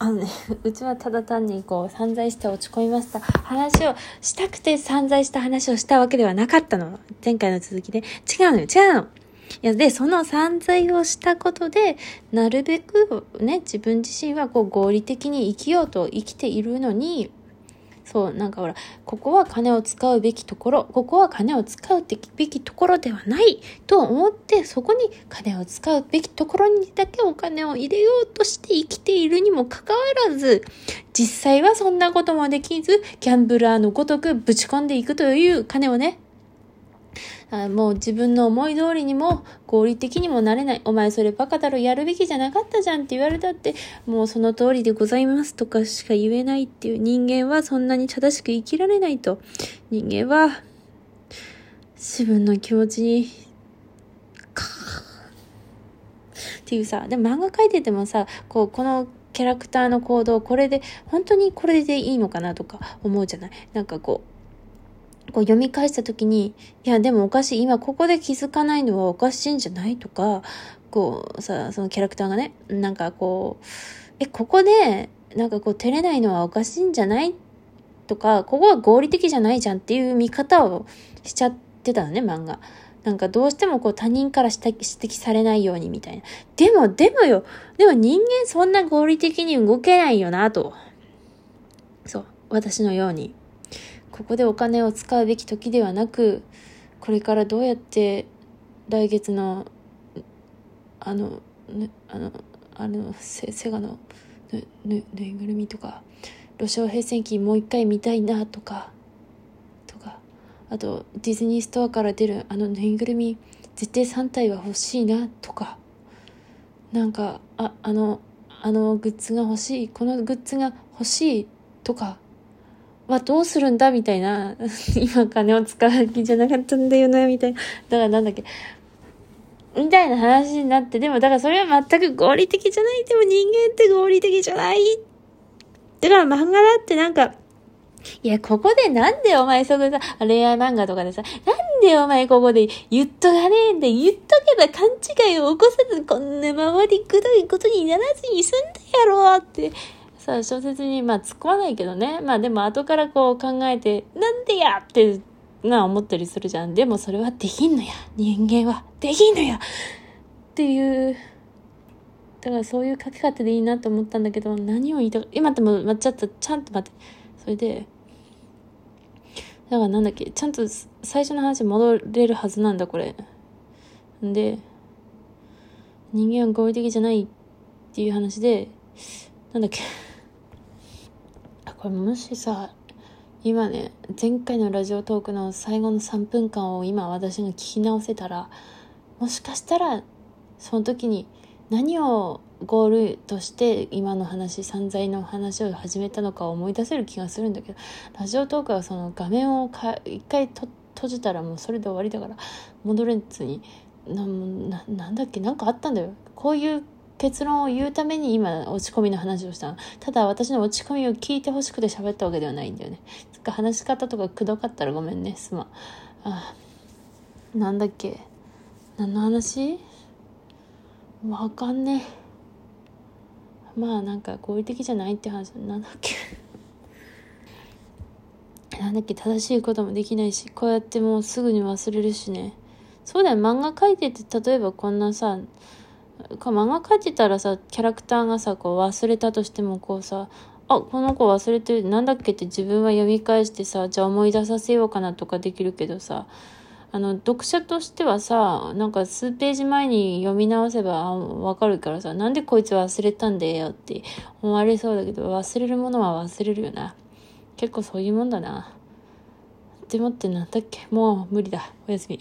あのね、うちはただ単にこう散財して落ち込みました話をしたくて散財した話をしたわけではなかったの。前回の続きで。違うのよ、違うの。いや、で、その散財をしたことで、なるべくね、自分自身はこう合理的に生きようと生きているのに、そう、なんかほら、ここは金を使うべきところ、ここは金を使うべきところではないと思って、そこに金を使うべきところにだけお金を入れようとして生きているにもかかわらず、実際はそんなこともできず、ギャンブラーのごとくぶち込んでいくという金をね、あもう自分の思い通りにも合理的にもなれない。お前それバカだろ、やるべきじゃなかったじゃんって言われたって、もうその通りでございますとかしか言えないっていう人間はそんなに正しく生きられないと。人間は自分の気持ちに、かっていうさ、でも漫画描いててもさ、こう、このキャラクターの行動、これで、本当にこれでいいのかなとか思うじゃない？なんかこう、こう読み返した時に、いや、でもおかしい。今ここで気づかないのはおかしいんじゃないとか、こう、さ、そのキャラクターがね、なんかこう、え、ここで、なんかこう、照れないのはおかしいんじゃないとか、ここは合理的じゃないじゃんっていう見方をしちゃってたのね、漫画。なんかどうしてもこう他人から指摘されないようにみたいな。でも、でもよ、でも人間そんな合理的に動けないよなと。そう、私のように。ここでお金を使うべき時ではなくこれからどうやって来月のあの、ね、あのあのセセガのぬぬぬいぐるみとかロシア平戦記もう一回見たいなとかとかあとディズニーストアから出るあのぬいぐるみ絶対3体は欲しいなとかなんかああのあのグッズが欲しいこのグッズが欲しいとかはどうするんだみたいな。今金を使う気じゃなかったんだよな、みたいな。だからなんだっけ。みたいな話になって、でもだからそれは全く合理的じゃない。でも人間って合理的じゃない。だから漫画だってなんか、いや、ここでなんでお前そこさ、恋愛漫画とかでさ、なんでお前ここで言っとかねえんだ言っとけば勘違いを起こさず、こんな周りくどいことにならずに済んだやろってさ、小説に、まあ、突っ込まないけどね。まあ、でも後からこう考えて、なんでやって、な、思ったりするじゃん。でもそれはできんのや。人間は。できんのやっていう。だからそういう書き方でいいなと思ったんだけど、何を言いたか、今でも、ま、ちょっと、ちゃんと待って。それで、だからなんだっけ、ちゃんと最初の話戻れるはずなんだ、これ。で、人間は合理的じゃないっていう話で、なんだっけ。これもしさ今ね前回のラジオトークの最後の3分間を今私が聞き直せたらもしかしたらその時に何をゴールとして今の話散財の話を始めたのかを思い出せる気がするんだけどラジオトークはその画面をか一回と閉じたらもうそれで終わりだから戻れずになななんだっけなんかあったんだよ。こういう結論を言うために今落ち込みの話をしたただ私の落ち込みを聞いてほしくて喋ったわけではないんだよね。つか話し方とかくどかったらごめんね。すまん。あなんだっけ。何の話？わかんねまあなんか合理的じゃないって話。なんだっけ。なんだっけ。正しいこともできないしこうやってもうすぐに忘れるしね。そうだよ。漫画描いてて例えばこんなさか漫画描いてたらさ、キャラクターがさ、こう忘れたとしてもこうさ、あ、この子忘れてる、なんだっけって自分は読み返してさ、じゃあ思い出させようかなとかできるけどさ、あの、読者としてはさ、なんか数ページ前に読み直せばわかるからさ、なんでこいつ忘れたんだよって思われそうだけど、忘れるものは忘れるよな。結構そういうもんだな。でもってなんだっけ？もう無理だ。おやすみ。